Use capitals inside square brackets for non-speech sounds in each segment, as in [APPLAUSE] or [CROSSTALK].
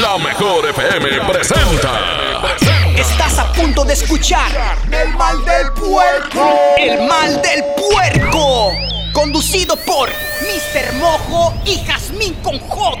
La mejor FM presenta. Estás a punto de escuchar El mal del puerco. El mal del puerco. Conducido por Mr. Mojo y Jazmín con J.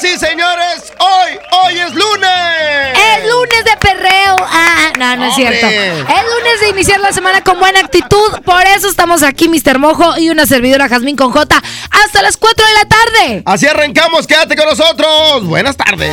Señoras y señores. Hoy, hoy es lunes. Es lunes de perreo. Ah, no, no es cierto. Es lunes de iniciar la semana con buena actitud. Por eso estamos aquí, Mr. Mojo y una servidora Jazmín con J. Hasta las 4 de la tarde. Así arrancamos, quédate con nosotros. Buenas tardes.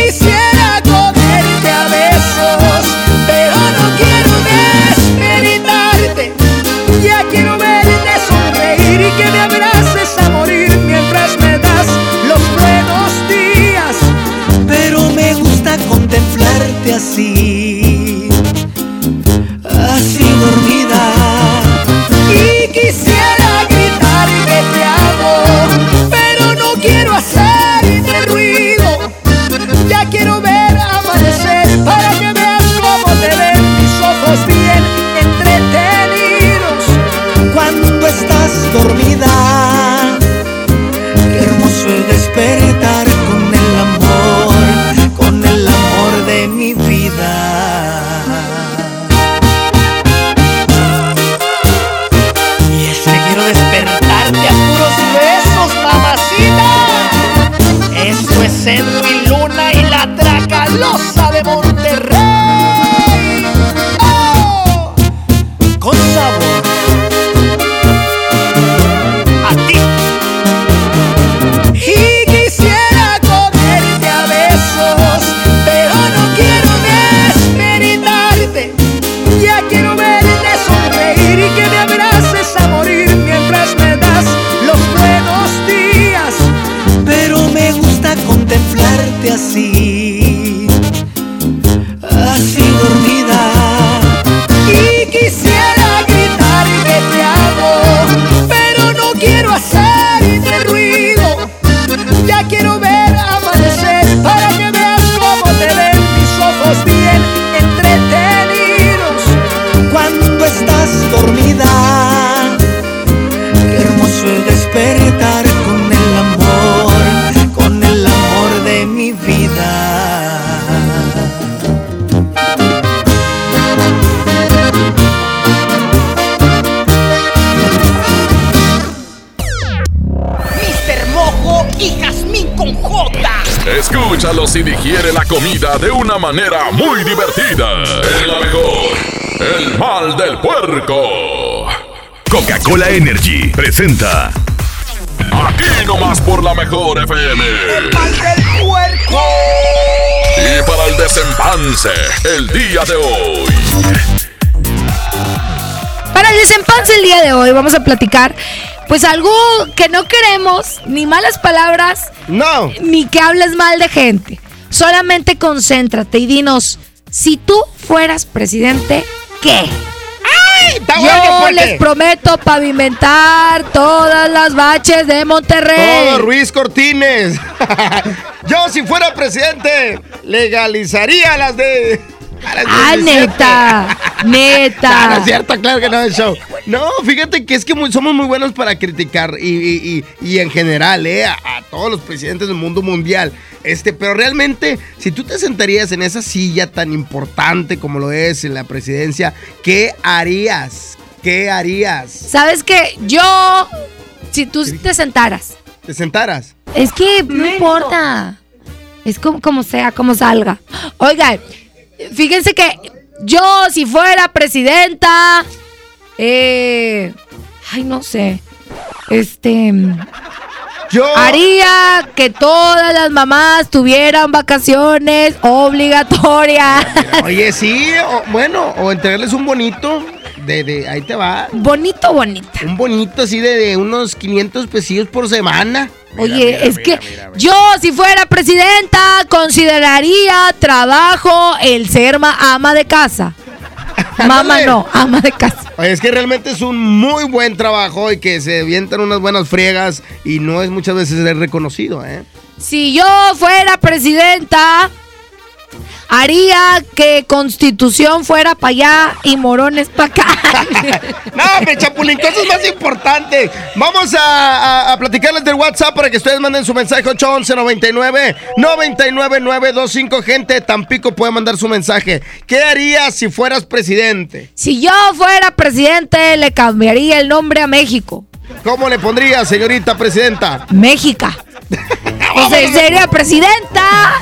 Una manera muy divertida. Es la mejor. El mal del puerco. Coca-Cola Energy presenta Aquí nomás por la mejor FM. El mal del puerco. Y para el desempance, el día de hoy. Para el desempance el día de hoy vamos a platicar pues algo que no queremos, ni malas palabras, No. ni que hables mal de gente. Solamente concéntrate y dinos, si tú fueras presidente, ¿qué? Está Yo bueno, les prometo pavimentar todas las baches de Monterrey. Todo Ruiz Cortines. [LAUGHS] Yo, si fuera presidente, legalizaría las de. las Ah, 17. [LAUGHS] neta, Ah, no neta. es cierto, claro que no es show. No, fíjate que es que muy- somos muy buenos para criticar y, y- y- y en general, ¿eh? A, a todos los presidentes del mundo mundial. Este, pero realmente, si tú te sentarías en esa silla tan importante como lo es en la presidencia, ¿qué harías? ¿Qué harías? ¿Sabes qué? Yo, si tú te sentaras, ¿Te sentaras? es que no importa. Es como, como sea, como salga. Oigan, fíjense que yo, si fuera presidenta, eh, ay, no sé, este, Yo. haría que todas las mamás tuvieran vacaciones obligatorias. [LAUGHS] Oye, sí, o- bueno, o entregarles un bonito de, de, ahí te va, Bonito, bonita. un bonito así de, de unos 500 pesillos por semana. Oye, es que yo, si fuera presidenta, consideraría trabajo el ser ma- ama de casa. Mamá no, ama de casa. Oye, es que realmente es un muy buen trabajo y que se avientan unas buenas friegas y no es muchas veces es reconocido, ¿eh? Si yo fuera presidenta, haría que Constitución fuera para allá y Morones para acá. [LAUGHS] No, me chapulín, cosas más importantes. Vamos a, a- a platicarles del WhatsApp para que ustedes manden su mensaje 811 99 99925 gente. Tampico puede mandar su mensaje. ¿Qué harías si fueras presidente? si yo fuera presidente, le cambiaría el nombre a México. ¿Cómo le pondría, señorita presidenta? Méxica. [LAUGHS] O sea, sería presidenta.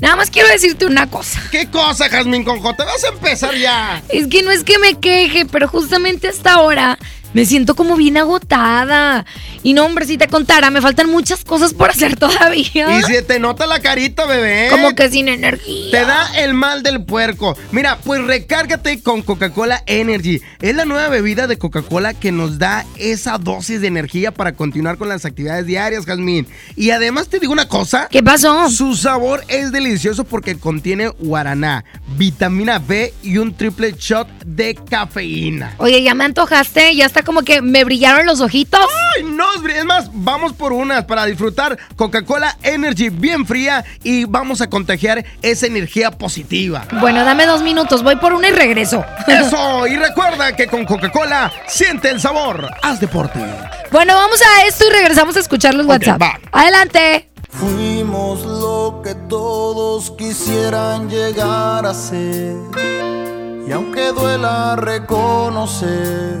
Nada más quiero decirte una cosa. ¿Qué cosa, Jazmín Conjo? Te vas a empezar ya. Es que no es que me queje, pero justamente hasta ahora me siento como bien agotada. Y no, hombre, si te contara, me faltan muchas cosas por hacer todavía. Y se te nota la carita, bebé. Como que sin energía. Te da el mal del puerco. Mira, pues recárgate con Coca-Cola Energy. Es la nueva bebida de Coca-Cola que nos da esa dosis de energía para continuar con las actividades diarias, Jazmín. Y además te digo una cosa. ¿Qué pasó? Su sabor es delicioso porque contiene guaraná, vitamina B y un triple shot de cafeína. Oye, ya me antojaste, ya está como que me brillaron los ojitos. Ay, no, es más, vamos por unas para disfrutar Coca-Cola Energy bien fría y vamos a contagiar esa energía positiva. Bueno, dame dos minutos, voy por una y regreso. Eso, y recuerda que con Coca-Cola siente el sabor. Haz deporte. Bueno, vamos a esto y regresamos a escuchar los WhatsApp. va. Adelante. Fuimos lo que todos quisieran llegar a ser. Y aunque duela reconocer,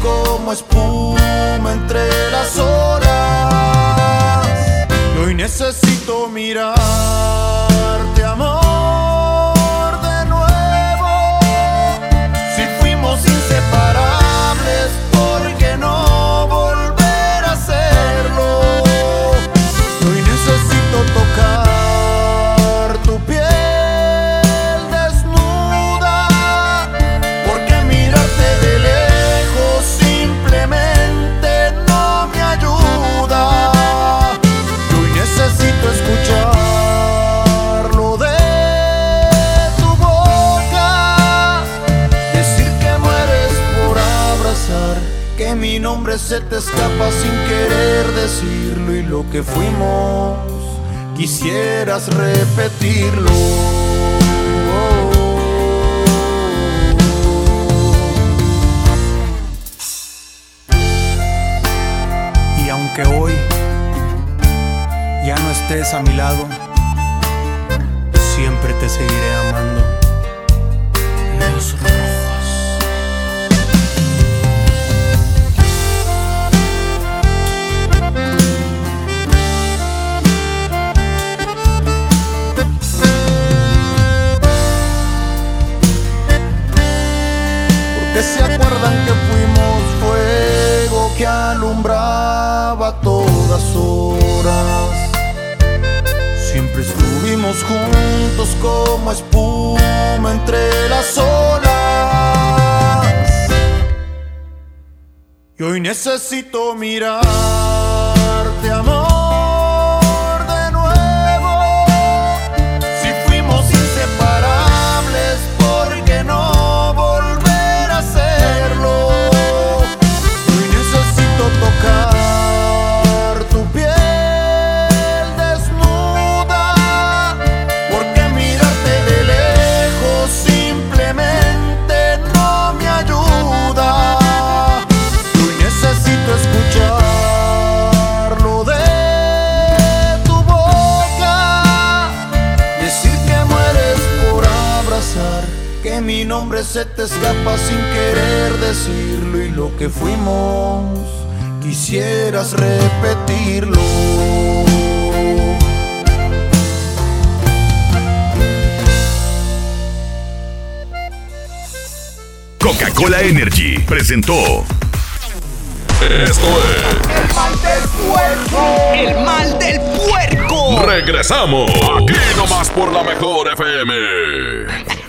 como espuma entre las horas. Y hoy necesito mirarte, repetirlo. Necesito mirarte, se te escapa sin querer decirlo y lo que fuimos quisieras repetirlo. Coca-Cola Energy presentó Esto es. El mal del puerco. El mal del puerco. Regresamos. Aquí nomás por la mejor FM.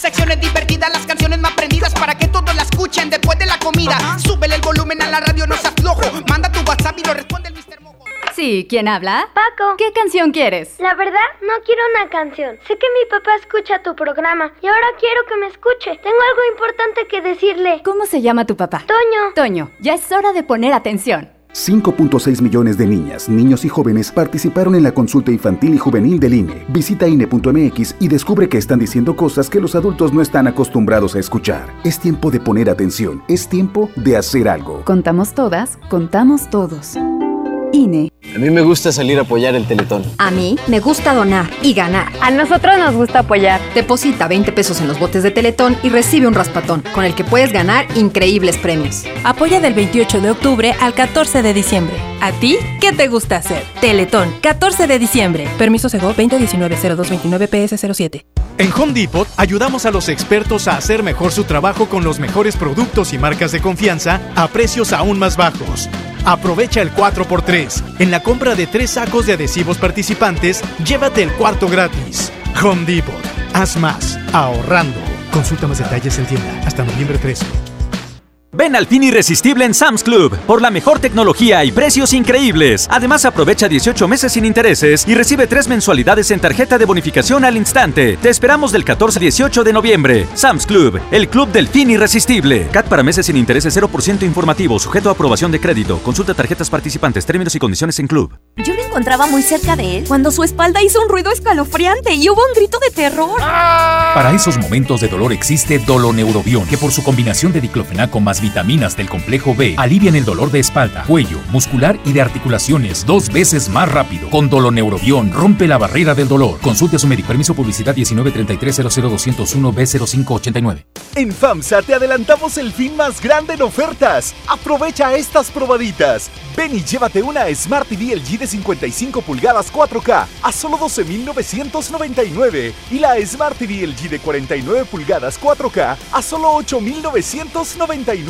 Secciones divertidas, las canciones más prendidas para que todos la escuchen después de la comida. Súbele el volumen a la radio, no seas flojo. Manda tu WhatsApp y lo responde el Mr. Mojo. Sí, ¿quién habla? Paco. ¿Qué canción quieres? La verdad, no quiero una canción. Sé que mi papá escucha tu programa y ahora quiero que me escuche. Tengo algo importante que decirle. ¿Cómo se llama tu papá? Toño. Toño, ya es hora de poner atención. 5.6 millones de niñas, niños y jóvenes participaron en la consulta infantil y juvenil del INE. Visita INE.mx y descubre que están diciendo cosas que los adultos no están acostumbrados a escuchar. Es tiempo de poner atención, es tiempo de hacer algo. Contamos todas, contamos todos. INE. A mí me gusta salir a apoyar el Teletón. A mí me gusta donar y ganar. A nosotros nos gusta apoyar. Deposita 20 pesos en los botes de Teletón y recibe un raspatón, con el que puedes ganar increíbles premios. Apoya del 28 de octubre al 14 de diciembre. ¿A ti qué te gusta hacer? Teletón, 14 de diciembre. Permiso Sego 2019-0229-PS07. En Home Depot ayudamos a los expertos a hacer mejor su trabajo con los mejores productos y marcas de confianza a precios aún más bajos. Aprovecha el 4x3. En la compra de tres sacos de adhesivos participantes, llévate el cuarto gratis. Home Depot. Haz más, ahorrando. Consulta más detalles en tienda hasta noviembre 13. Ven al fin irresistible en Sam's Club por la mejor tecnología y precios increíbles. Además, aprovecha 18 meses sin intereses y recibe tres mensualidades en tarjeta de bonificación al instante. Te esperamos del 14 al 18 de noviembre. Sam's Club, el club del fin irresistible. CAT para meses sin intereses 0% informativo, sujeto a aprobación de crédito. Consulta tarjetas participantes, términos y condiciones en club. Yo lo encontraba muy cerca de él cuando su espalda hizo un ruido escalofriante y hubo un grito de terror. Para esos momentos de dolor existe Doloneurobion, que por su combinación de diclofenaco más vitaminas del complejo B alivian el dolor de espalda, cuello, muscular y de articulaciones dos veces más rápido. Con Doloneurobion rompe la barrera del dolor. Consulte a su médico. Permiso publicidad 1933-00201-B0589. En FAMSA te adelantamos el fin más grande en ofertas. Aprovecha estas probaditas. Ven y llévate una Smart TV LG de 55 pulgadas 4K a solo 12.999 y la Smart TV LG de 49 pulgadas 4K a solo 8.999.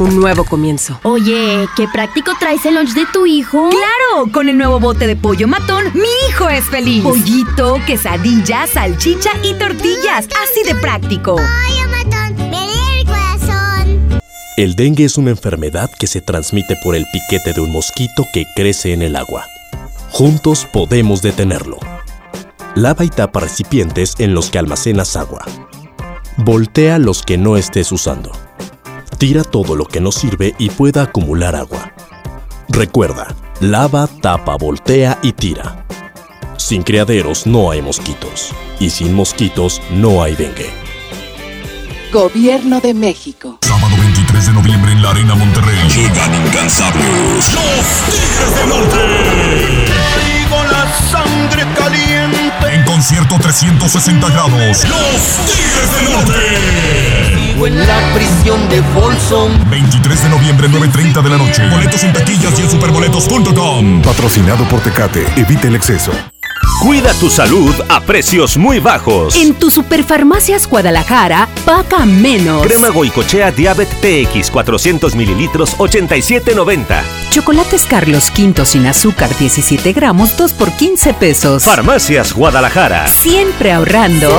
un nuevo comienzo. Oye, qué práctico traes el lunch de tu hijo. ¡Claro! Con el nuevo bote de pollo matón, mi hijo es feliz. Pollito, quesadilla, salchicha y tortillas. Así de práctico. Pollo matón, me el corazón. El dengue es una enfermedad que se transmite por el piquete de un mosquito que crece en el agua. Juntos podemos detenerlo. Lava y tapa recipientes en los que almacenas agua. Voltea los que no estés usando. Tira todo lo que no sirve y pueda acumular agua. Recuerda, lava, tapa, voltea y tira. Sin criaderos no hay mosquitos. Y sin mosquitos no hay dengue. Gobierno de México. Sábado 23 de noviembre en la Arena Monterrey. Llegan incansables. Los Tigres del Norte. Traigo la sangre caliente. En concierto 360 grados. Los Tigres del Norte. Vivo en la prisión de Folsom. 23 de noviembre, 9.30 de la noche. Boletos en taquillas y en superboletos.com. Patrocinado por Tecate. Evita el exceso. Cuida tu salud a precios muy bajos. En tu Superfarmacias Guadalajara, paga menos. Crema Goicochea Diabet TX 400 mililitros 87.90. Chocolates Carlos V sin azúcar 17 gramos 2 por 15 pesos. Farmacias Guadalajara. Siempre ahorrando.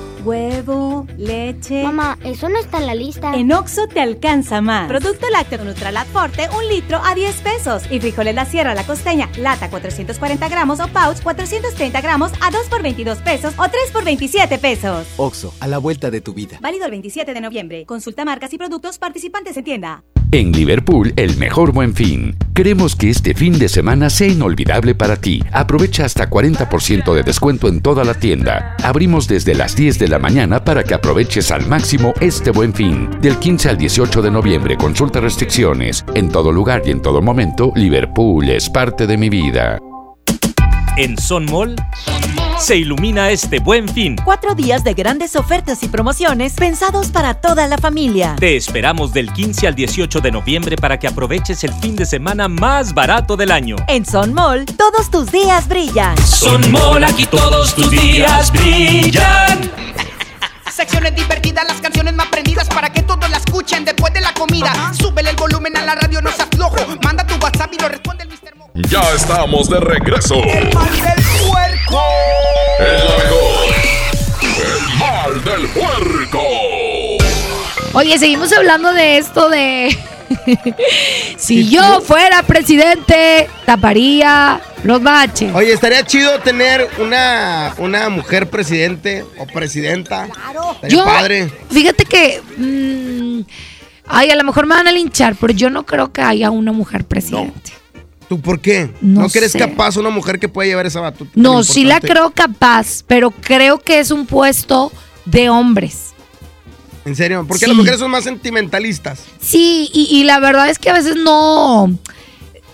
Huevo, leche. Mamá, eso no está en la lista. En Oxo te alcanza más. Producto lácteo Nutralat Forte, un litro a 10 pesos. Y frijoles La Sierra La Costeña, lata 440 gramos o pouch 430 gramos a 2 por 22 pesos o 3 por 27 pesos. Oxo, a la vuelta de tu vida. Válido el 27 de noviembre. Consulta marcas y productos participantes en tienda. En Liverpool, el mejor buen fin. Queremos que este fin de semana sea inolvidable para ti. Aprovecha hasta 40% de descuento en toda la tienda. Abrimos desde las 10 de la mañana para que aproveches al máximo este buen fin. Del 15 al 18 de noviembre, consulta restricciones. En todo lugar y en todo momento, Liverpool es parte de mi vida. En Son Mall se ilumina este buen fin. Cuatro días de grandes ofertas y promociones pensados para toda la familia. Te esperamos del 15 al 18 de noviembre para que aproveches el fin de semana más barato del año. En Son Mall, todos tus días brillan. Son Mall, aquí todos tus días brillan. [LAUGHS] Secciones divertidas, las canciones más prendidas para que todos la escuchen después de la comida. Súbele el volumen a la radio, no se aflojo. Manda tu WhatsApp y lo responde el Mr. Ya estamos de regreso. El mal del puerco. El la mejor. El mal del puerco. Oye, seguimos hablando de esto de. [LAUGHS] si yo fuera presidente, taparía los baches. Oye, estaría chido tener una, una mujer presidente o presidenta. Claro. Yo, padre. fíjate que. mm, ay, a lo mejor me van a linchar, pero yo no creo que haya una mujer presidente. ¿Tú por qué? No ¿No, crees sé. capaz una mujer que puede llevar esa batuta? No, sí la creo capaz, pero creo que es un puesto de hombres. En serio, porque Sí. las mujeres son más sentimentalistas. Sí, y, y la verdad es que a veces no.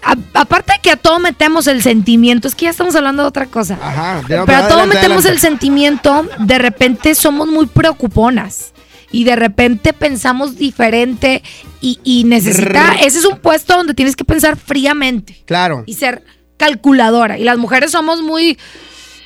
a- aparte de que a todo metemos el sentimiento, es que ya estamos hablando de otra cosa. Ajá, Pero a todo metemos el sentimiento, de repente somos muy preocuponas. Y de repente pensamos diferente y, y necesita. Ese es un puesto donde tienes que pensar fríamente Claro. y ser calculadora. Y las mujeres somos muy.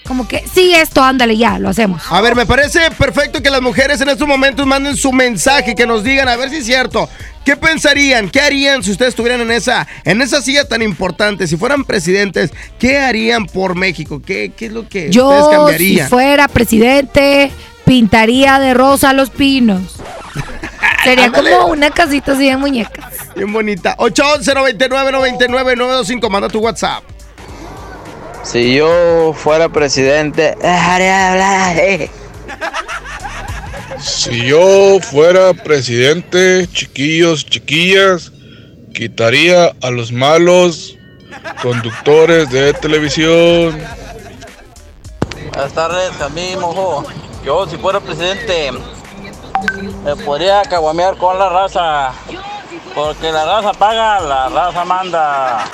Como que, sí, esto, ándale, ya, lo hacemos. A ver, me parece perfecto que las mujeres en estos momentos manden su mensaje, que nos digan, a ver si es cierto. ¿Qué pensarían? ¿Qué harían si ustedes estuvieran en esa, en esa silla tan importante? Si fueran presidentes, ¿qué harían por México? ¿Qué, qué es lo que ustedes Yo, si cambiarían? fuera presidente, pintaría de rosa los pinos. [LAUGHS] Sería Ándale. como una casita así de muñecas. Bien bonita. 811 99 99 925 Manda tu WhatsApp. Si yo fuera presidente, dejaría de hablar. eh. Si yo fuera presidente, chiquillos, chiquillas, quitaría a los malos conductores de televisión. Buenas tardes, a mí, mojo. Yo, si fuera presidente, me podría caguamear con la raza. Porque la raza paga, la raza manda.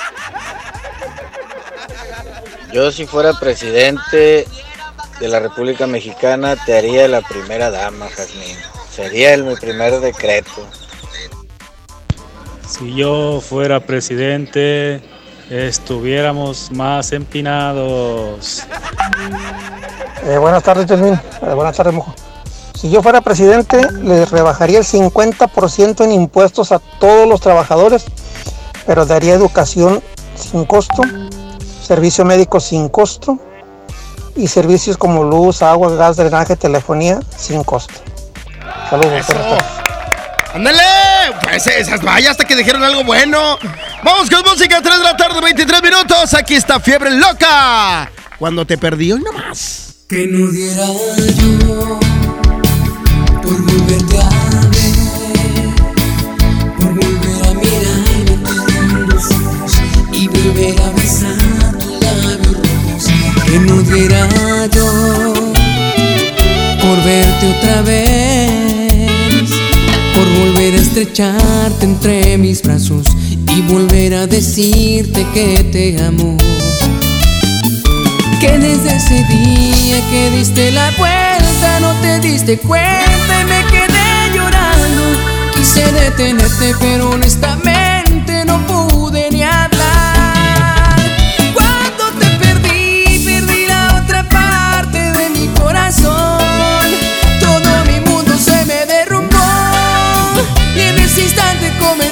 Yo si fuera presidente de la República Mexicana te haría la primera dama, Jazmín. Sería el, mi primer decreto. Si yo fuera presidente, estuviéramos más empinados. Eh, buenas tardes, Yasmín. Eh, buenas tardes, Mojo. Si yo fuera presidente, le rebajaría el 50% en impuestos a todos los trabajadores, pero daría educación sin costo, servicio médico sin costo y servicios como luz, agua, gas, drenaje, telefonía sin costo. Saludos. buenas tardes. ¡Ándale! Pues esas vaya hasta que dijeron algo bueno. Vamos con música, 3 de la tarde, 23 minutos. Aquí está Fiebre Loca. Cuando te perdí hoy nomás. Que no diera yo por volverte a ver, por volver a ojos y volver a besar tus labios rojos. Que no diera yo por verte otra vez, estrecharte entre mis brazos y volver a decirte que te amo. Que desde ese día que diste la vuelta no te diste cuenta y me quedé llorando. Quise detenerte pero honestamente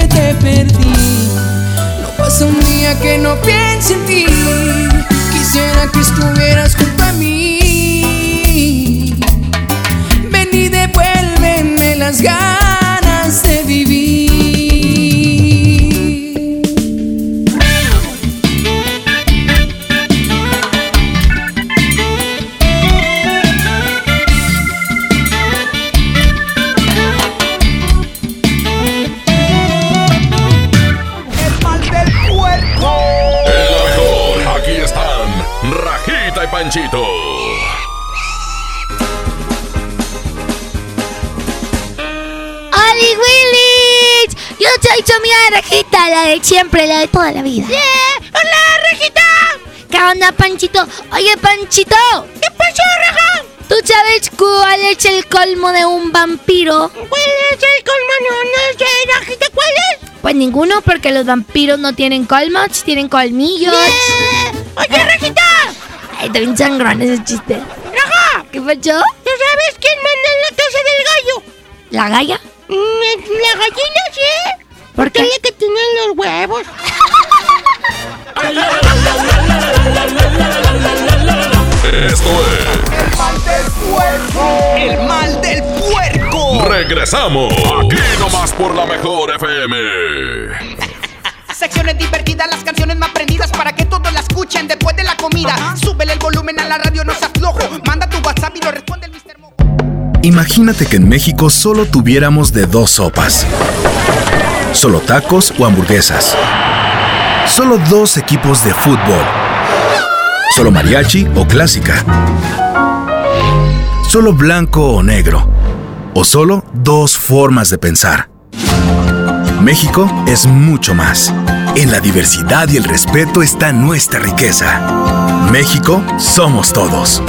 te perdí. No pasa un día que no piense en ti. Quisiera que estuvieras junto a mí. Ven y devuélveme las ganas Rajita y Panchito. ¡Oli Willis! Yo soy tu amiga Rejita, la de siempre, la de toda la vida. ¡Hola, Rejita! ¿Qué onda, Panchito? Oye, Panchito. ¿Qué pasó, Reja? ¿Tú sabes cuál es el colmo de un vampiro? ¿Cuál es el colmo? No, no sé, Rejita, ¿cuál es? Pues ninguno, porque los vampiros no tienen colmos, tienen colmillos. ¡Oye, Rejita! Ay, está bien sangrón ese chiste. ¡Raja! ¿Qué pasó? ¿Tú sabes quién manda en la casa del gallo? ¿La galla? La gallina, sí. ¿Por qué? que tiene los huevos. Esto es El mal del puerco. El mal del puerco. Regresamos. Aquí nomás por la mejor FM. Secciones divertidas, las canciones más prendidas para que todos la escuchen después de la comida. Súbele el volumen a la radio, no seas flojo. Manda tu WhatsApp y lo responde el Mr. Mo. Imagínate que en México solo tuviéramos de dos sopas. Solo tacos o hamburguesas. Solo dos equipos de fútbol. Solo mariachi o clásica. Solo blanco o negro. O solo dos formas de pensar. México es mucho más. En la diversidad y el respeto está nuestra riqueza. México somos todos.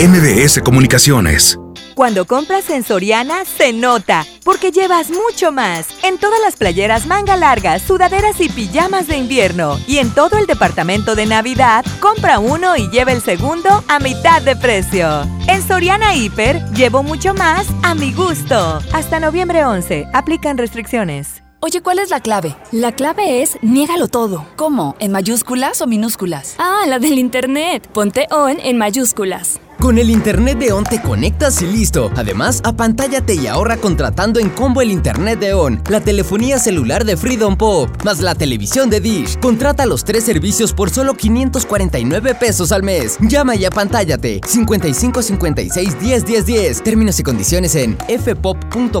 MBS Comunicaciones. Cuando compras en Soriana, se nota, porque llevas mucho más. En todas las playeras manga largas, sudaderas y pijamas de invierno. Y en todo el departamento de Navidad, compra uno y lleva el segundo a mitad de precio. En Soriana Hiper, llevo mucho más a mi gusto. Hasta noviembre 11, aplican restricciones. Oye, ¿cuál es la clave? La clave es niégalo todo. ¿Cómo? ¿En mayúsculas o minúsculas? Ah, la del internet. Ponte on en mayúsculas. Con el internet de ON te conectas y listo. Además, apantállate y ahorra contratando en combo el internet de ON, la telefonía celular de Freedom Pop, más la televisión de Dish. Contrata los tres servicios por solo 549 pesos al mes. Llama y apantállate. 55 56 10 10 10. Términos y condiciones en fpop.com.mx.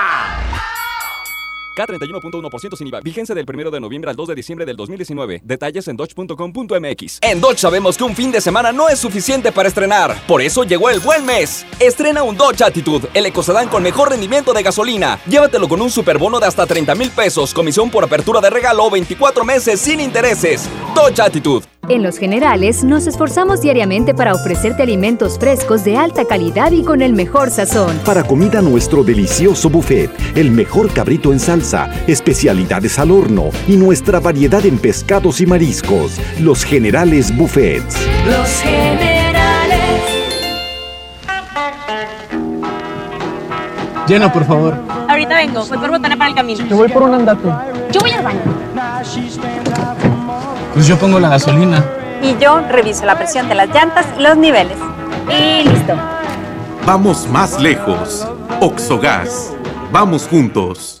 K31.1% sin IVA. Vigencia del 1 de noviembre al 2 de diciembre del 2019. Detalles en dodge.com.mx. En Dodge sabemos que un fin de semana no es suficiente para estrenar. Por eso llegó el buen mes. Estrena un Dodge Attitude, el ecocedán con mejor rendimiento de gasolina. Llévatelo con un superbono de hasta 30 mil pesos, comisión por apertura de regalo, 24 meses sin intereses. Dodge Attitude. En Los Generales nos esforzamos diariamente para ofrecerte alimentos frescos de alta calidad y con el mejor sazón. Para comida nuestro delicioso buffet, el mejor cabrito en salsa, especialidades al horno y nuestra variedad en pescados y mariscos. Los Generales Buffets. Los Generales. Llena, por favor. Ahorita vengo, voy por botana para el camino. Te voy por un andate. Yo voy al baño. Pues yo pongo la gasolina. Y yo reviso la presión de las llantas y los niveles. Y listo. Vamos más lejos. Oxogas. Vamos juntos.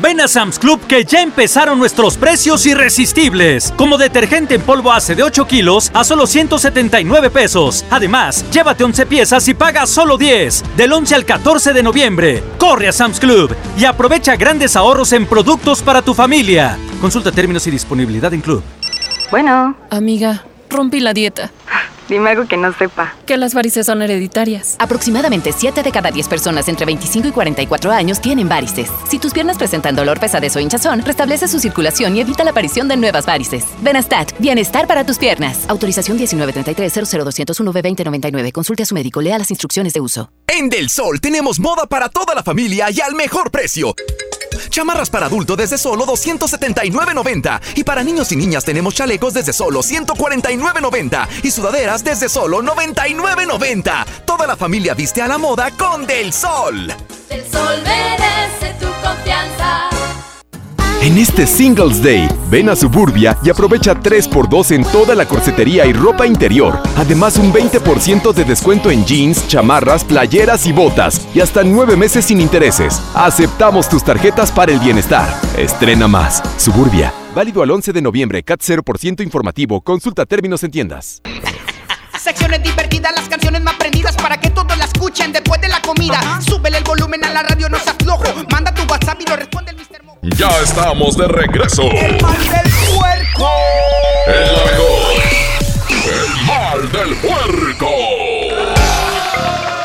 Ven a Sam's Club que ya empezaron nuestros precios irresistibles. Como detergente en polvo hace de 8 kilos a solo 179 pesos. Además, llévate 11 piezas y paga solo 10. Del 11 al 14 de noviembre. Corre a Sam's Club y aprovecha grandes ahorros en productos para tu familia. Consulta términos y disponibilidad en Club. Bueno. Amiga, rompí la dieta. Dime algo que no sepa. Que las varices son hereditarias. Aproximadamente 7 de cada 10 personas entre 25 y 44 años tienen varices. Si tus piernas presentan dolor, pesadez o hinchazón, restablece su circulación y evita la aparición de nuevas varices. Benastat, bienestar para tus piernas. Autorización 1933-00201-V2099. Consulte a su médico, lea las instrucciones de uso. En Del Sol tenemos moda para toda la familia y al mejor precio. Chamarras para adulto desde solo 279.90 y para niños y niñas tenemos chalecos desde solo 149.90 y sudaderas desde solo 99.90. Toda la familia viste a la moda con Del Sol. Del Sol merece tu confianza. En este Singles Day, ven a Suburbia y aprovecha 3x2 en toda la corsetería y ropa interior. Además, un 20% de descuento en jeans, chamarras, playeras y botas. Y hasta 9 meses sin intereses. Aceptamos tus tarjetas para el bienestar. Estrena más. Suburbia. Válido al 11 de noviembre. CAT 0% informativo. Consulta términos en tiendas. Secciones divertidas, las canciones más prendidas para que todos la escuchen después de la comida. Súbele el volumen a la radio, no se aflojo. Manda tu WhatsApp y lo responde el Mr. Ya estamos de regreso. El mal del puerco. Es la mejor. El mal del puerco.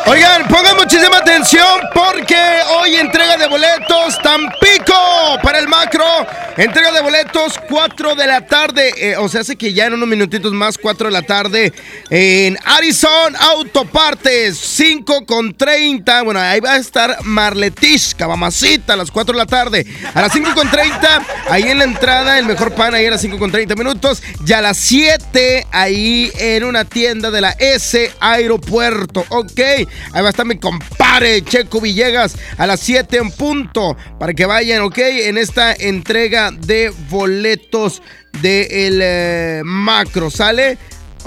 Oigan, pongan muchísima atención porque hoy entrega de boletos Tampico para el macro. Entrega de boletos 4 de la tarde. eh, o sea, hace que ya en unos minutitos más, 4 de la tarde en Arizona Autopartes, 5 con 30. Bueno, ahí va a estar Marletishka, mamacita, a las 4 de la tarde. A las 5 con 30, ahí en la entrada, el mejor pan, ahí a las 5 con 30 minutos. Y a las 7, ahí en una tienda de la S Aeropuerto. Ok, ahí va a estar mi compadre Checo Villegas a las 7 en punto. Para que vayan, ok, en esta entrega de boletos del eh, macro. ¿Sale?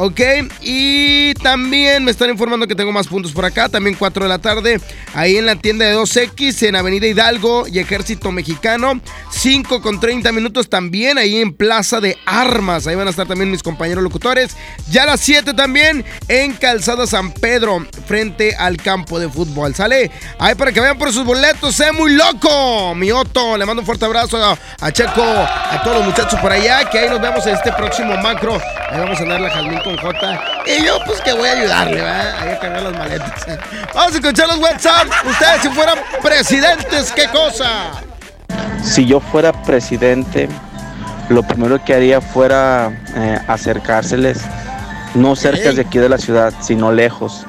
Ok, y también me están informando que tengo más puntos por acá, también 4 de la tarde, ahí en la tienda de 2X, en Avenida Hidalgo y Ejército Mexicano, 5 con 30 minutos también, ahí en Plaza de Armas, ahí van a estar también mis compañeros locutores, ya a las 7 también, en Calzada San Pedro, frente al campo de fútbol, ¿sale? Ahí para que vayan por sus boletos, sé muy loco, mi Otto, le mando un fuerte abrazo a, a Checo, a todos los muchachos por allá, que ahí nos vemos en este próximo macro, ahí vamos a andar la Jazmín con J. Y yo, pues que voy a ayudarle, ¿verdad? Ahí a cargar las maletas. [LAUGHS] Vamos a escuchar los WhatsApp. Ustedes, si fueran presidentes, ¿qué cosa? Si yo fuera presidente, lo primero que haría fuera eh, acercárseles, no cerca de aquí de la ciudad, sino lejos,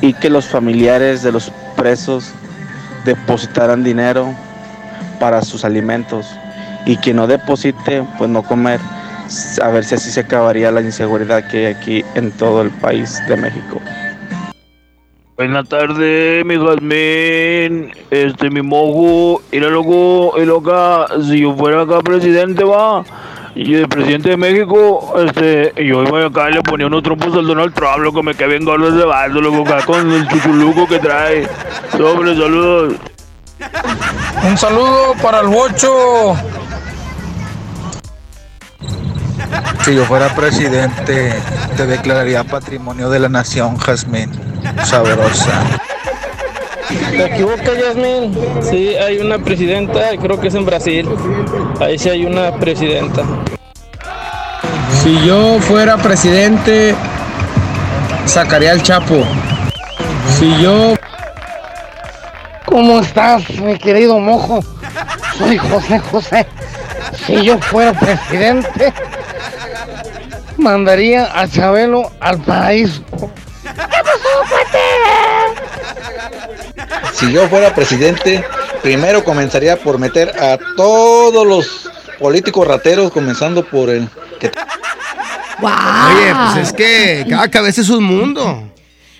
y que los familiares de los presos depositaran dinero para sus alimentos y quien no deposite, pues no comer. A ver si así se acabaría la inseguridad que hay aquí en todo el país de México. Buenas tardes, mi Jazmín. Este, mi mojo. Mira, loco, y loca, si yo fuera acá presidente, va. Y el presidente de México, este, yo iba acá y le ponía unos trompos al Donald Trump, loco, me quedé bien gordo ese vaso, loco, acá con el chuchuluco que trae. Sobre, saludos. Un saludo para el bocho. Si yo fuera presidente, te declararía patrimonio de la nación, Jazmín. Sabrosa. Te equivocas, Yasmin. Sí, hay una presidenta, creo que es en Brasil. Ahí sí hay una presidenta. Si yo fuera presidente, sacaría al Chapo. Si yo ¿Cómo estás, mi querido mojo? Soy José José. Si yo fuera presidente, mandaría a Chabelo al paraíso. Si yo fuera presidente, primero comenzaría por meter a todos los políticos rateros, comenzando por el que... Oye, pues es que cada cabeza es un mundo.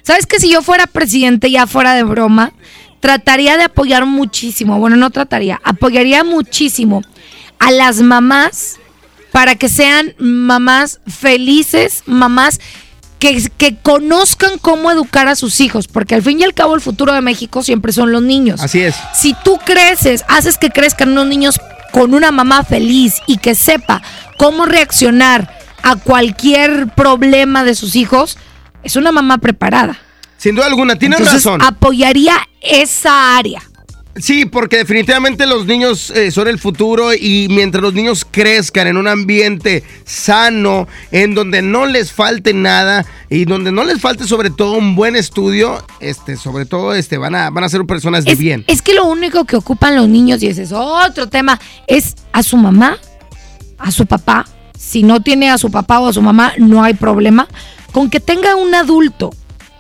¿Sabes que si yo fuera presidente, ya fuera de broma, trataría de apoyar muchísimo, bueno, no trataría, apoyaría muchísimo a las mamás para que sean mamás felices, mamás que, que conozcan cómo educar a sus hijos, porque al fin y al cabo el futuro de México siempre son los niños. Así es. Si tú creces, haces que crezcan unos niños con una mamá feliz y que sepa cómo reaccionar a cualquier problema de sus hijos, es una mamá preparada. Sin duda alguna, tienes Entonces, razón. apoyaría esa área. Sí, porque definitivamente los niños eh, son el futuro y mientras los niños crezcan en un ambiente sano, en donde no les falte nada y donde no les falte sobre todo un buen estudio, este, sobre todo este, van a, van a ser personas de bien. Es que lo único que ocupan los niños, y ese es otro tema, es a su mamá, a su papá. Si no tiene a su papá o a su mamá, no hay problema. Con que tenga un adulto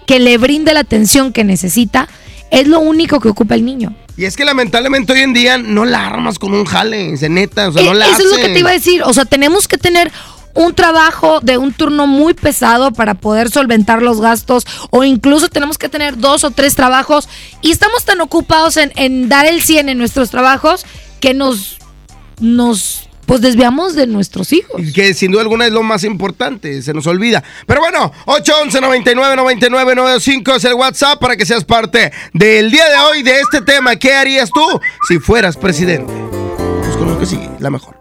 que le brinde la atención que necesita, es lo único que ocupa el niño. Y es que lamentablemente hoy en día no la armas con un jale, se neta, o sea, no Eh, la Eso es lo que te iba a decir. O sea, tenemos que tener un trabajo de un turno muy pesado para poder solventar los gastos o incluso tenemos que tener dos o tres trabajos y estamos tan ocupados en, en dar el 100 en nuestros trabajos que nos, nos pues desviamos de nuestros hijos. Que sin duda alguna es lo más importante, se nos olvida. Pero bueno, 811 99 99 95 es el WhatsApp para que seas parte del día de hoy de este tema. ¿Qué harías tú si fueras presidente? Pues con lo que sigue, la mejor.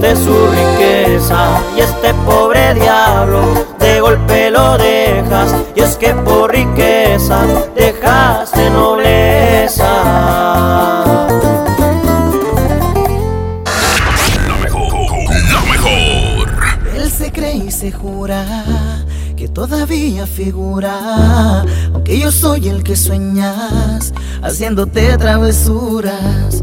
su riqueza y este pobre diablo de golpe lo dejas y es que por riqueza dejaste nobleza. La mejor. Él se cree y se jura que todavía figura, aunque yo soy el que sueñas, haciéndote travesuras.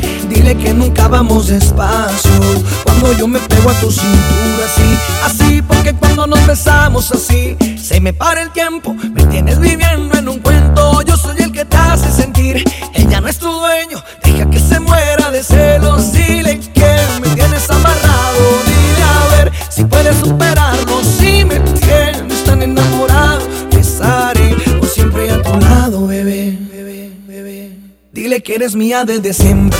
Dile que nunca vamos despacio. Cuando yo me pego a tu cintura, sí. Así, porque cuando nos besamos así, se me para el tiempo. Me tienes viviendo en un cuento. Yo soy el que te hace sentir. Ella no es tu dueño. Deja que se muera de celos. Dile que me tienes amarrado. Dile a ver si puedes superarlo. Si me tienes tan enamorado, estaré por siempre a tu lado, bebé. Dile que eres mía desde siempre.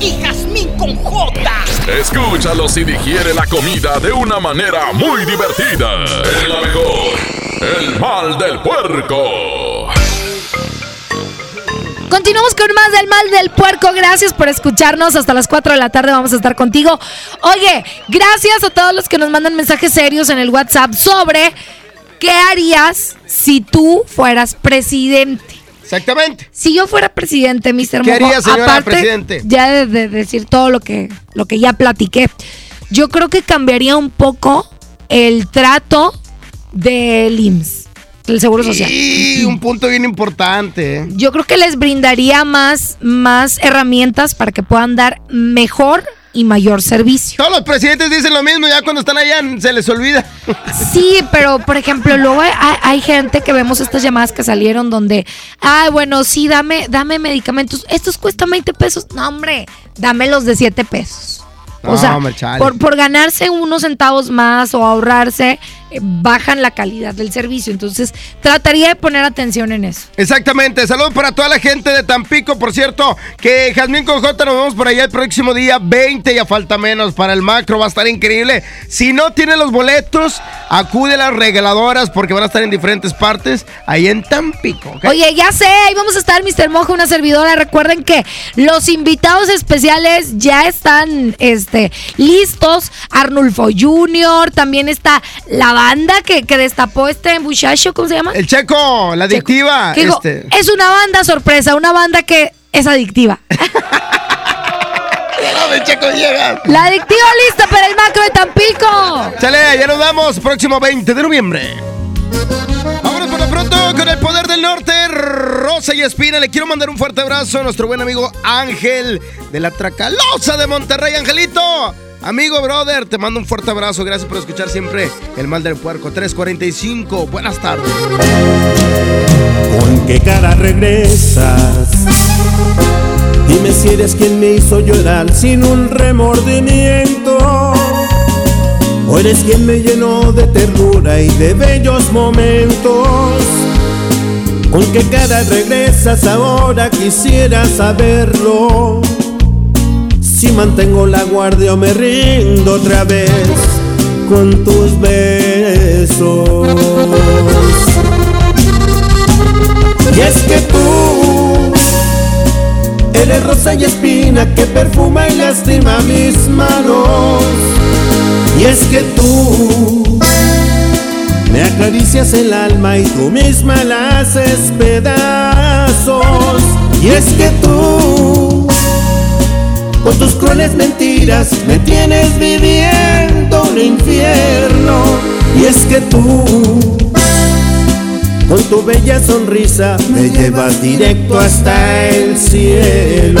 Y Jazmín con J. Escúchalos y digiere la comida de una manera muy divertida. Es la mejor. El mal del puerco. Continuamos con más del mal del puerco. Gracias por escucharnos. Hasta las 4 de la tarde vamos a estar contigo. Oye, gracias a todos los que nos mandan mensajes serios en el WhatsApp sobre qué harías si tú fueras presidente. Exactamente. Si yo fuera presidente, Mr. ¿Qué Mojo, haría, señora aparte, presidente? ya de, de decir todo lo que, lo que ya platiqué, yo creo que cambiaría un poco el trato del IMSS, del Seguro Social. Y un punto bien importante. ¿eh? Yo creo que les brindaría más, más herramientas para que puedan dar mejor y mayor servicio. Todos los presidentes dicen lo mismo, ya cuando están allá se les olvida. [LAUGHS] Sí, pero por ejemplo, luego hay, hay gente que vemos estas llamadas que salieron donde, ay, bueno, sí, dame, dame medicamentos. Estos cuestan 20 pesos. No, hombre, dámelos de 7 pesos. O sea, hombre, por, por ganarse unos centavos más o ahorrarse, bajan la calidad del servicio. Entonces, trataría de poner atención en eso. Exactamente, saludos para toda la gente de Tampico, por cierto, que Jazmín con J nos vemos por allá el próximo día 20, ya falta menos para el macro, va a estar increíble. Si no tiene los boletos, acude a las regaladoras porque van a estar en diferentes partes, ahí en Tampico. Oye, ya sé, ahí vamos a estar, Mr. Mojo, una servidora. Recuerden que los invitados especiales ya están este, listos. Arnulfo Jr., también está la banda que, que destapó este muchacho, ¿cómo se llama? El Checo, la adictiva. Digo, este. Es una banda sorpresa, una banda que es adictiva. [LAUGHS] Checo. La adictiva lista para el macro de Tampico. Chale, ya nos vamos, próximo 20 de noviembre. Vámonos por lo pronto con el poder del norte, Rosa y Espina. Le quiero mandar un fuerte abrazo a nuestro buen amigo Ángel de la Tracalosa de Monterrey. Angelito, amigo, brother, te mando un fuerte abrazo. Gracias por escuchar siempre el mal del puerco. 345, buenas tardes. ¿Con qué cara regresas? Dime si eres quien me hizo llorar sin un remordimiento. O eres quien me llenó de ternura y de bellos momentos. ¿Con qué cara regresas ahora? Quisiera saberlo. Si mantengo la guardia o me rindo otra vez con tus besos. Y es que tú eres rosa y espina que perfuma y lastima mis manos. Y es que tú me acaricias el alma y tú misma la haces pedazos. Y es que tú con tus crueles mentiras me tienes viviendo un infierno. Y es que tú con tu bella sonrisa me llevas directo hasta el cielo.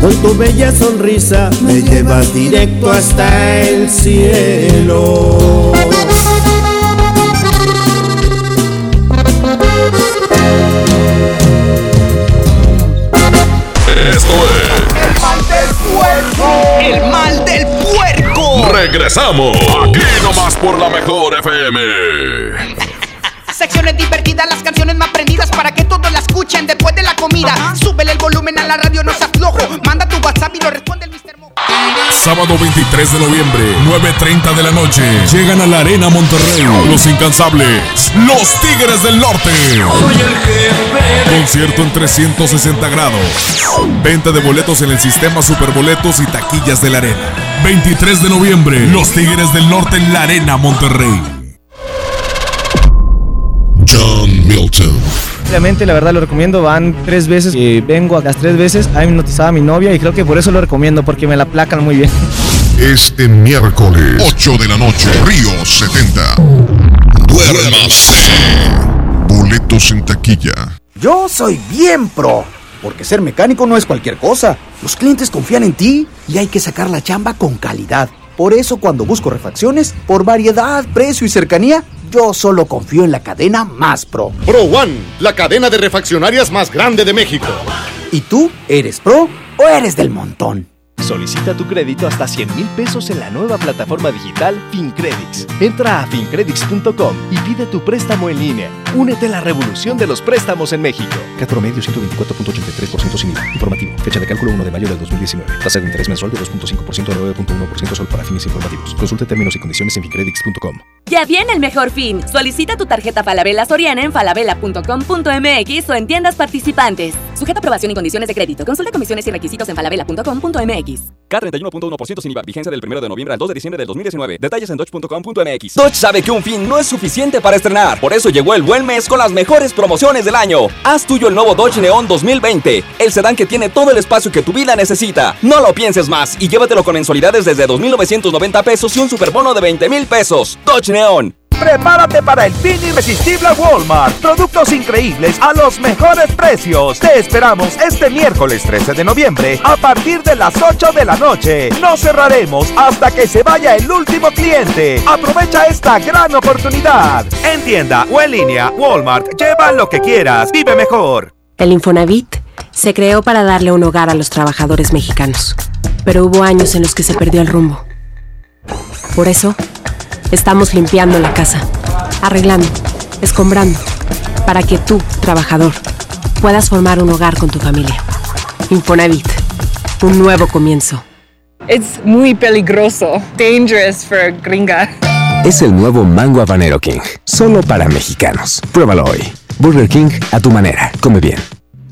con tu bella sonrisa, me llevas directo hasta el cielo. Esto es El mal del puerco. El mal del puerco. Regresamos aquí nomás por la mejor FM. Secciones divertidas, las canciones más prendidas para que todos la escuchen después de la comida. Súbele el volumen a la radio, no seas flojo. Manda tu WhatsApp y lo responde el Mr. Mo. Sábado 23 de noviembre, 9.30 de la noche. Llegan a la Arena Monterrey. Los incansables. Los Tigres del Norte. Concierto en 360 grados. Venta de boletos en el sistema Superboletos y taquillas de la Arena. 23 de noviembre, Los Tigres del Norte en la Arena Monterrey. John Milton. Obviamente, la verdad lo recomiendo. Van tres veces y vengo a las tres veces. Ha hipnotizado a mi novia y creo que por eso lo recomiendo, porque me la placan muy bien. Este miércoles, 8 de la noche, Río 70. Duérmase. Boletos en taquilla. Yo soy bien pro, porque ser mecánico no es cualquier cosa. Los clientes confían en ti y hay que sacar la chamba con calidad. Por eso cuando busco refacciones, por variedad, precio y cercanía, yo solo confío en la cadena más pro. Pro One, la cadena de refaccionarias más grande de México. ¿Y tú eres pro o eres del montón? Solicita tu crédito hasta 100 mil pesos en la nueva plataforma digital FinCredits. Entra a fincredits.com y pide tu préstamo en línea. Únete a la revolución de los préstamos en México. Cat promedio 124.83% sin IVA. Informativo. Fecha de cálculo 1 de mayo del 2019. Tasa de interés mensual de 2.5% a 9.1% solo para fines informativos. Consulte términos y condiciones en fincredits.com. Ya viene el mejor fin. Solicita tu tarjeta Falabella Soriana en falabella.com.mx o en tiendas participantes. Sujeta aprobación y condiciones de crédito. Consulta comisiones y requisitos en falabella.com.mx. K31.1% sin IVA. Vigencia del 1 de noviembre al 2 de diciembre del 2019. Detalles en dodge.com.mx. Dodge sabe que un fin no es suficiente para estrenar. Por eso llegó el buen mes con las mejores promociones del año. Haz tuyo el nuevo Dodge Neon 2020. El sedán que tiene todo el espacio que tu vida necesita. No lo pienses más y llévatelo con mensualidades desde 2.990 pesos y un superbono de 20 mil pesos. Dodge Neon. Prepárate para el fin irresistible Walmart. Productos increíbles a los mejores precios. Te esperamos este miércoles 13 de noviembre a partir de las 8 de la noche. No cerraremos hasta que se vaya el último cliente. Aprovecha esta gran oportunidad. En tienda o en línea, Walmart. Lleva lo que quieras. Vive mejor. El Infonavit se creó para darle un hogar a los trabajadores mexicanos. Pero hubo años en los que se perdió el rumbo. Por eso, estamos limpiando la casa, arreglando, escombrando, para que tú, trabajador, puedas formar un hogar con tu familia. Infonavit, un nuevo comienzo. It's muy peligroso. Dangerous for gringa. Es el nuevo Mango Habanero King, solo para mexicanos. Pruébalo hoy. Burger King a tu manera. Come bien.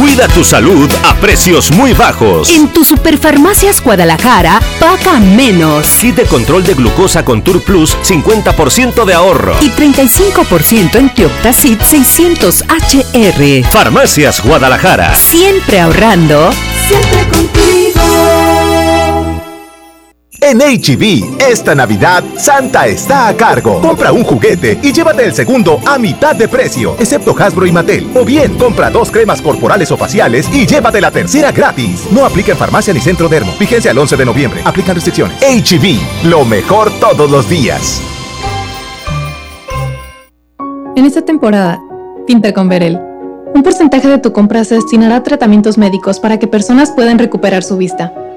Cuida tu salud a precios muy bajos. En tu Superfarmacias Guadalajara, paga menos. Kit de control de glucosa con Tour Plus, 50% de ahorro. Y 35% en Tioptacid 600 HR. Farmacias Guadalajara. Siempre ahorrando. Siempre contigo. En HB, esta Navidad, Santa está a cargo. Compra un juguete y llévate el segundo a mitad de precio, excepto Hasbro y Mattel. O bien, compra dos cremas corporales o faciales y llévate la tercera gratis. No aplica en farmacia ni centro dermo. Vigencia el 11 de noviembre. Aplican restricciones. HB, lo mejor todos los días. En esta temporada, pinta con Verel. Un porcentaje de tu compra se destinará a tratamientos médicos para que personas puedan recuperar su vista.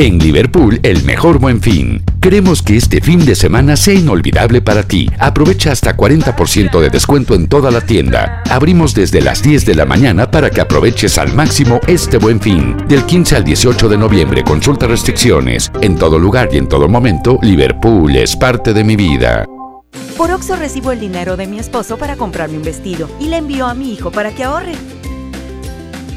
En Liverpool, el mejor buen fin. Queremos que este fin de semana sea inolvidable para ti. Aprovecha hasta 40% de descuento en toda la tienda. Abrimos desde las 10 de la mañana para que aproveches al máximo este buen fin. Del 15 al 18 de noviembre, consulta restricciones. En todo lugar y en todo momento, Liverpool es parte de mi vida. Por Oxo recibo el dinero de mi esposo para comprarme un vestido y le envío a mi hijo para que ahorre.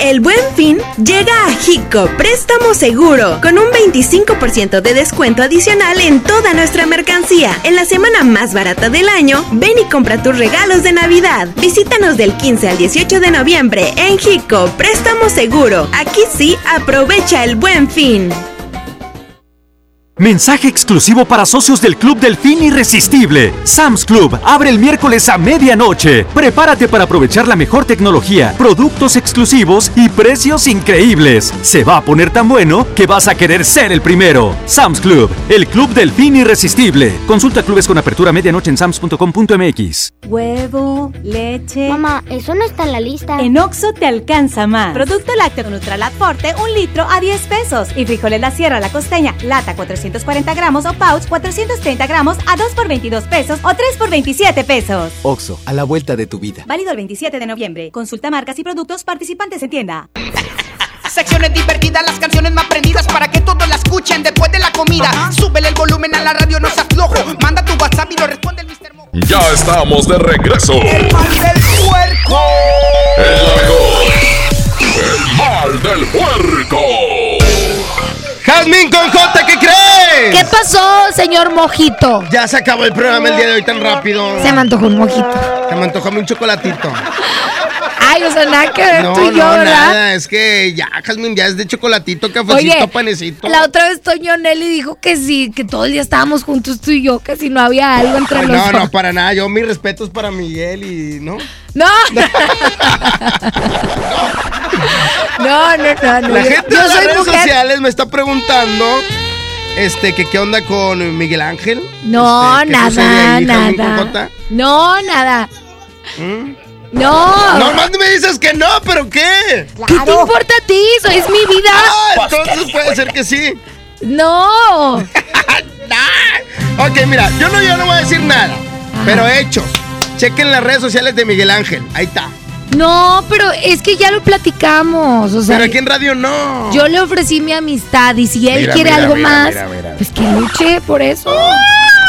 El buen fin llega a Hico Préstamo Seguro con un 25% de descuento adicional en toda nuestra mercancía. En la semana más barata del año, ven y compra tus regalos de Navidad. Visítanos del 15 al 18 de noviembre en Hico Préstamo Seguro. Aquí sí, aprovecha el buen fin. Mensaje exclusivo para socios del Club del Fin Irresistible. Sam's Club abre el miércoles a medianoche. Prepárate para aprovechar la mejor tecnología, productos exclusivos y precios increíbles. Se va a poner tan bueno que vas a querer ser el primero. Sam's Club, el Club del Fin Irresistible. Consulta clubes con apertura medianoche en sams.com.mx. Huevo, leche. Mamá, eso no está en la lista. En Oxo te alcanza más. Producto lácteo Nutralat Forte, un litro a 10 pesos. Y frijoles La Sierra, La Costeña, lata 400 440 gramos o pouch 430 gramos a 2 por 22 pesos o 3 por 27 pesos. Oxo, a la vuelta de tu vida. Válido el 27 de noviembre. Consulta marcas y productos participantes en tienda. Secciones divertidas, las canciones más prendidas para que todos la escuchen después de la comida. Súbele el volumen a la radio, no se aflojo. Manda tu WhatsApp y lo responde el Mr. Mo. Ya estamos de regreso. El mal del puerco. El mejor. El mal del puerco. Jazmín con J, ¿qué crees? ¿Qué pasó, señor Mojito? Ya se acabó el programa el día de hoy tan rápido. Se me antojó un mojito. Se me antojó un chocolatito. [LAUGHS] Ay, o sea, nada que ver No, tú y yo, no, ¿verdad? nada, es que ya, Jazmín, ya es de chocolatito, cafecito, Oye, panecito. La otra vez Toño Nelly dijo que sí, que todo el día estábamos juntos tú y yo, que si no había algo entre Ay, los no, dos. no, para nada. Yo mis respetos para Miguel y, ¿no? No. [LAUGHS] no, no, no, no. La Yo- gente yo de las soy redes mujer. sociales me está preguntando este que qué onda con Miguel Ángel. No, Este, ¿qué sucede nada, nada. No, nada. ¿Mm? No. Nomás me dices que no, pero ¿qué? ¿Qué te importa a ti? Eso es mi vida. Ah, entonces puede ser que sí. No. [LAUGHS] Ok, mira, yo no, yo no voy a decir nada, pero hechos. Chequen las redes sociales de Miguel Ángel. Ahí está. No, pero es que ya lo platicamos. O sea, pero aquí en radio no. yo le ofrecí mi amistad y si él Mira, quiere mira, algo mira, más, mira, mira. pues que luche por eso.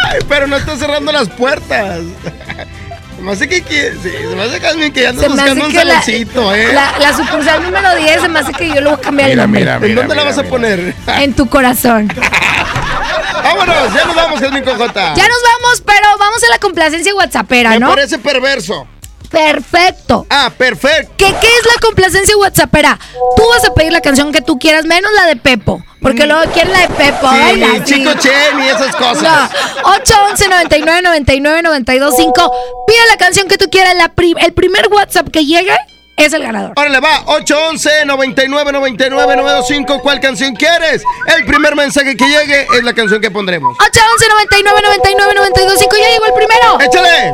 Ay, pero no está cerrando las puertas. [LAUGHS] Se me hace que, que- sí, se me hace Jazmín, que ya andas me buscando un saloncito, ¿eh? la, la sucursal número 10 se me hace que yo le voy a cambiar el nombre. ¿En dónde la vas a poner? En tu corazón. [LAUGHS] Vámonos, ya nos vamos, Jazmín Cojota. Ya nos vamos, pero vamos a la complacencia whatsappera, Me ¿no? parece perverso. Perfecto. Ah, perfecto. ¿Qué, ¿Qué es la complacencia whatsappera? Tú vas a pedir la canción que tú quieras, menos la de Pepo. Porque luego quieren la de Pepo. Mm. Sí, ay, la- Chico Chen y esas cosas. No. 811 99 99 92 5. Pide la canción que tú quieras. La pri- el primer WhatsApp que llegue es el ganador. Órale, va, 811 99 99 925 ¿Cuál canción quieres? El primer mensaje que llegue es la canción que pondremos. 811 99 99 92 5. Ya llegó el primero. ¡Échale!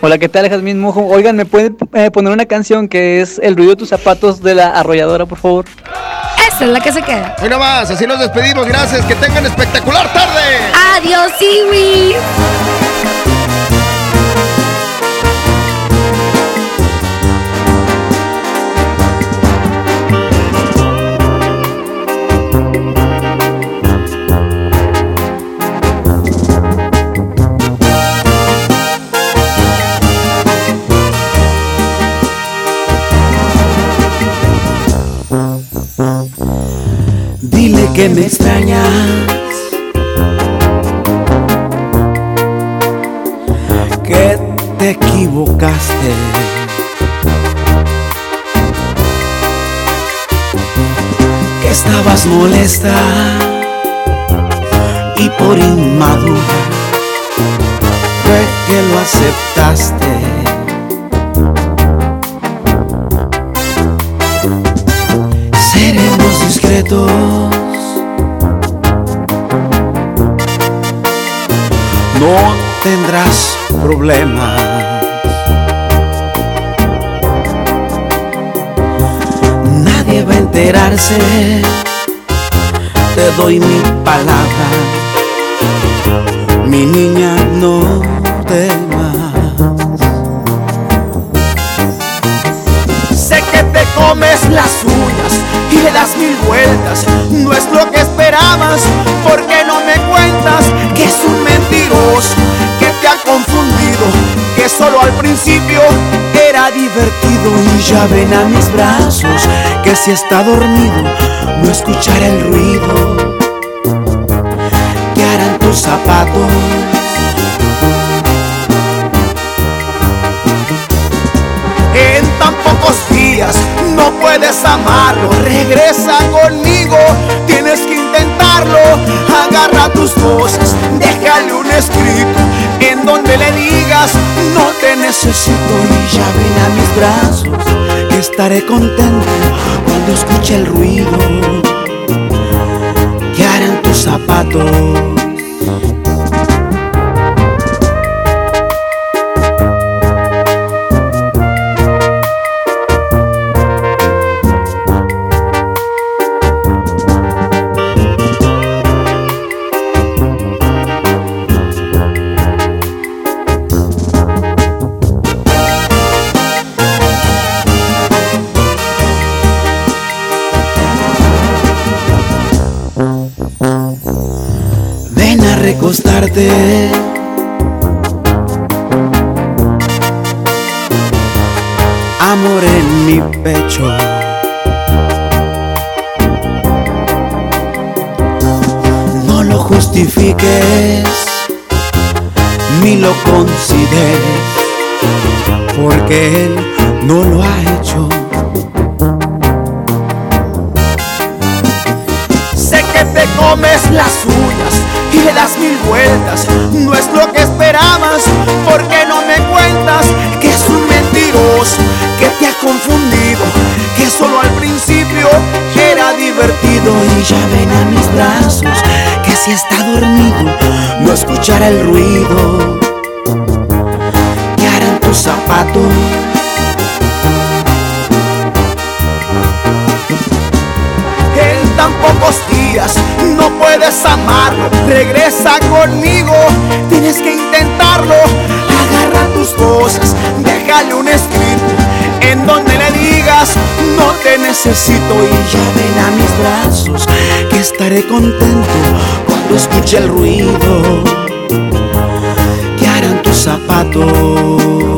Hola, ¿qué tal, Jazmín Mojo? Oigan, ¿me pueden eh, poner una canción que es El ruido de tus zapatos de la arrolladora, por favor? Esa es la que se queda. Hoy nada más, así nos despedimos. Gracias, que tengan espectacular tarde. Adiós, Iwi. Que me extrañas. Que te equivocaste. Que estabas molesta y por inmadura fue que lo aceptaste. Seremos discretos. No tendrás problemas. Nadie va a enterarse. Te doy mi palabra. Mi niña, no temas. Sé que te comes las uñas y le das mil vueltas. No es lo que esperabas, porque no me cuentas que es un que te ha confundido. Que solo al principio era divertido y ya ven a mis brazos que si está dormido no escuchará el ruido que harán tus zapatos. En tan pocos días no puedes amarlo. Regresa conmigo, tienes que Agarra tus cosas, déjale un escrito en donde le digas no te necesito y ya ven a mis brazos. Estaré contento cuando escuche el ruido que harán tus zapatos. A recostarte. Amor en mi pecho. No lo justifiques ni lo consideres, porque él no lo ha hecho. Sé que te comes las uñas y le das mil vueltas. No es lo que esperabas, porque no me cuentas que es un mentiroso que te ha confundido. Que solo al principio era divertido y ya ven a mis brazos que si está dormido no escuchará el ruido que harán tus zapatos. Pocos días no puedes amarlo. Regresa conmigo, tienes que intentarlo. Agarra tus cosas, déjale un escrito en donde le digas no te necesito y ya ven a mis brazos que estaré contento cuando escuche el ruido que harán tus zapatos.